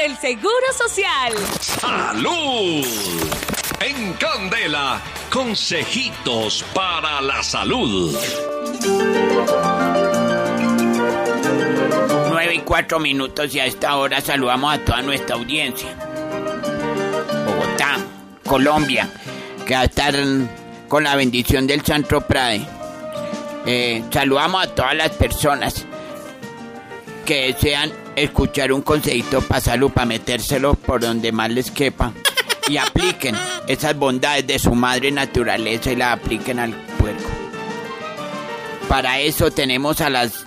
el Seguro Social. ¡Salud! En Candela, consejitos para la salud. 9 y 4 minutos y a esta hora saludamos a toda nuestra audiencia. Bogotá, Colombia, que va a estar con la bendición del Santo Prade. Eh, saludamos a todas las personas que desean escuchar un consejito para salud, para metérselo por donde más les quepa y apliquen esas bondades de su madre naturaleza y las apliquen al puerco. Para eso tenemos a las...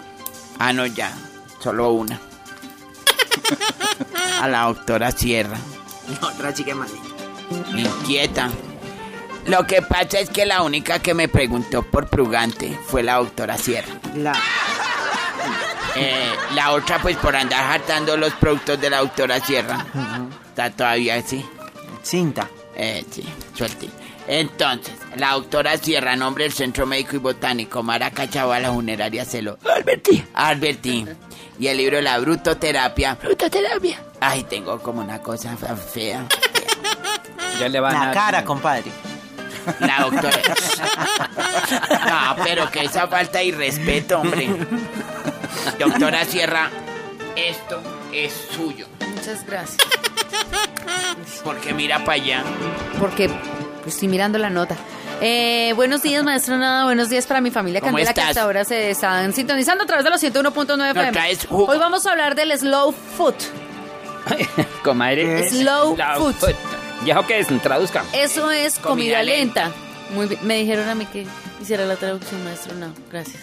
Ah, no, ya, solo una. A la doctora Sierra. La otra chica más Inquieta. Lo que pasa es que la única que me preguntó por Prugante fue la doctora Sierra. La... Eh, la otra, pues por andar hartando los productos de la doctora Sierra. Está todavía así. Cinta. Eh, sí, suerte. Entonces, la doctora Sierra, nombre del Centro Médico y Botánico, Maraca Chavala, Funeraria Celo. Alberti. Alberti. Y el libro La Brutoterapia. Brutoterapia. Ay, tengo como una cosa fea. Ya le van La a... cara, compadre. La doctora. No, pero que esa falta de respeto, hombre. Doctora Sierra, esto es suyo. Muchas gracias. Porque mira para allá. Porque pues, estoy mirando la nota. Eh, buenos días, maestro Nada. Buenos días para mi familia ¿Cómo Candela, que estás? hasta ahora se están sintonizando a través de los 101.9 FM. Hoy vamos a hablar del slow food. Comadre. Slow La food. food. ¿Ya qué es? Traduzca. Eso es comida, Comida lenta. Muy bien. Me dijeron a mí que hiciera la traducción, maestro No. Gracias.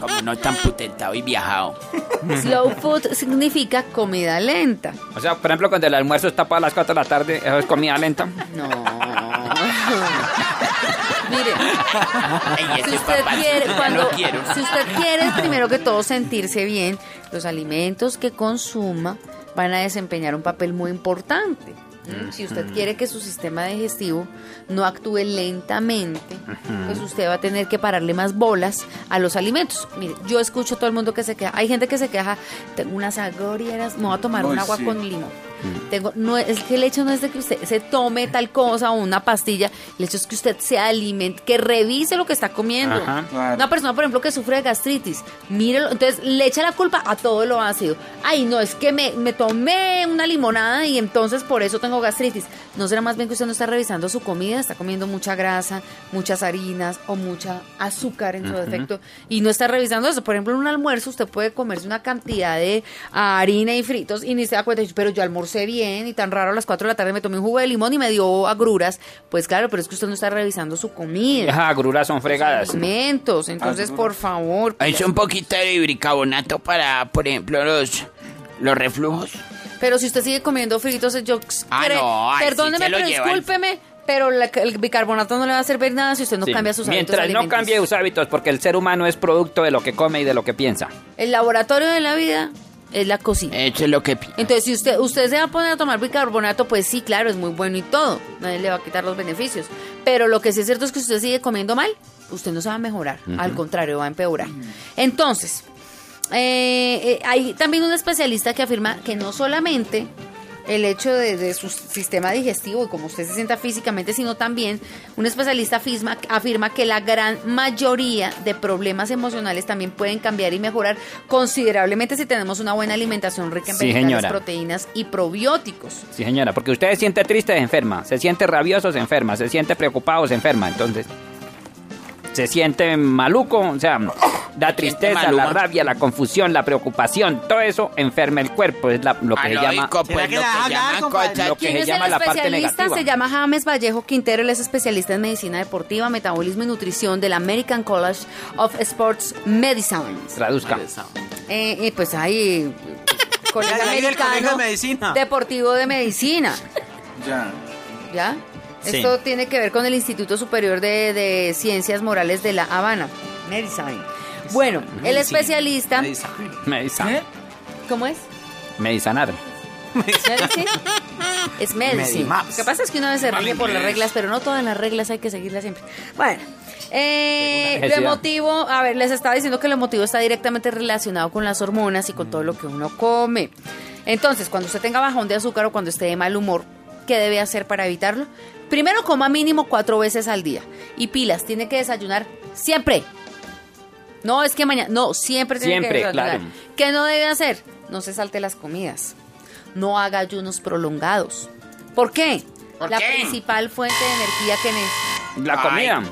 Como no tan putentado y viajado. Slow food significa comida lenta. O sea, por ejemplo, cuando el almuerzo está para las 4 de la tarde, eso es comida lenta. No. Mire, Ay, si ese usted papacito quiere, ya cuando, si usted quiere primero que todo sentirse bien, los alimentos que consuma van a desempeñar un papel muy importante. Si usted quiere que su sistema digestivo no actúe lentamente, pues usted va a tener que pararle más bolas a los alimentos. Mire, yo escucho a todo el mundo que se queja. Hay gente que se queja, tengo unas agorieras, me voy a tomar un agua con limón. Tengo, no, es que el hecho no es de que usted se tome tal cosa o una pastilla, el hecho es que usted se alimente, que revise lo que está comiendo. Ajá. Claro. Una persona, por ejemplo, que sufre de gastritis, mírelo, entonces le echa la culpa a todo lo ácido. Ay, no, es que me, me tomé una limonada y entonces por eso tengo gastritis. ¿No será más bien que usted no está revisando su comida? Está comiendo mucha grasa, muchas harinas o mucha azúcar en su defecto y no está revisando eso. Por ejemplo, en un almuerzo usted puede comerse una cantidad de harina y fritos y ni se da cuenta, pero yo almorcé bien y tan raro a las 4 de la tarde me tomé un jugo de limón y me dio agruras. Pues claro, pero es que usted no está revisando su comida Esas agruras son fregadas. alimentos. Entonces, por favor. Es un poquito de bicarbonato para, por ejemplo, los, los reflujos. Pero si usted sigue comiendo fritos, yo Ah, creo- no, ay, sí perdóneme, pero lleva el- discúlpeme, pero la- el bicarbonato no le va a servir nada si usted no Sí. cambia sus hábitos Mientras no cambie sus hábitos, porque el ser humano es producto de lo que come y de lo que piensa. El laboratorio de la vida es la cocina. Eso es lo que Entonces, si usted usted se va a poner a tomar bicarbonato, pues sí, claro, es muy bueno y todo. Nadie le va a quitar los beneficios. Pero lo que sí es cierto es que si usted sigue comiendo mal, usted no se va a mejorar. Al contrario, va a empeorar. Entonces, eh, eh, hay también un especialista que afirma que no solamente el hecho de, de su sistema digestivo y como usted se sienta físicamente, sino también un especialista afirma, afirma que la gran mayoría de problemas emocionales también pueden cambiar y mejorar considerablemente si tenemos una buena alimentación rica en Sí, vegetales, proteínas y probióticos. Sí, señora, porque usted se siente triste, se enferma. Se siente rabioso, se enferma. Se siente preocupado, se enferma. Entonces, se siente maluco, o sea, la tristeza, la rabia, la confusión, la preocupación, todo eso enferma el cuerpo. Es la- lo que A se llama. rico, ¿Será pues, que lo la que vas a llaman cagar, compadre? cosas- Lo que ¿Quién se es llama el la parte especialista? negativa. Se llama James Vallejo Quintero, él es especialista en medicina deportiva, metabolismo y nutrición del American College of Sports Medicine. Traduzca. Eh, y pues ahí, Ya, americano de medicina. deportivo de medicina. Ya. ¿Ya? Sí. Esto tiene que ver con el Instituto Superior de, de Ciencias Morales de La Habana. Medicine. Bueno, el especialista. Medicina. ¿Cómo es? Medisanar. ¿Medicine? Es medicine. Lo que pasa es que una vez se rige por las reglas, pero no todas las reglas hay que seguirlas siempre. Bueno, eh, lo emotivo, a ver, les estaba diciendo que lo emotivo está directamente relacionado con las hormonas y con todo lo que uno come. Entonces, cuando usted tenga bajón de azúcar o cuando esté de mal humor, ¿qué debe hacer para evitarlo? Primero, coma mínimo cuatro veces al día. Y pilas, tiene que desayunar siempre. No, es que mañana, no, siempre tiene Siempre, que desayunar. claro. ¿Qué no debe hacer? No se salte las comidas. No haga ayunos prolongados. ¿Por qué? ¿Por la qué? principal fuente de energía que, ne- La comida.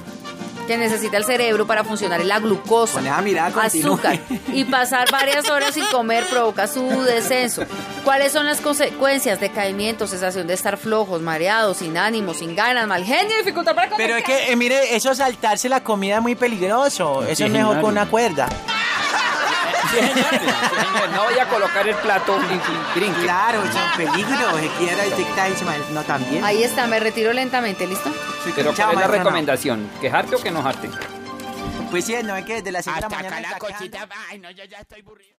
Que necesita el cerebro para funcionar es la glucosa, Poné a mirar, continúe. azúcar. Y pasar varias horas sin comer provoca su descenso. ¿Cuáles son las consecuencias? Decaimiento, sensación de estar flojos, mareados, sin ánimo, sin ganas, mal genio, dificultad para comer. Pero es que, eh, mire, eso saltarse la comida es muy peligroso. Eso Sí, es mejor con una cuerda. Sí, señor, sí, señor. No voy a colocar el plato brinque. Claro, es un peligro. Se quiera detectar No, también. Ahí está, me retiro lentamente, ¿listo? Sí, Pero chao, ¿cuál es la no. recomendación? ¿Quejarte o que enojarte? Pues sí, no es que desde las 6 de la Hasta mañana acá la cosita. Ay, no, yo ya estoy aburrido.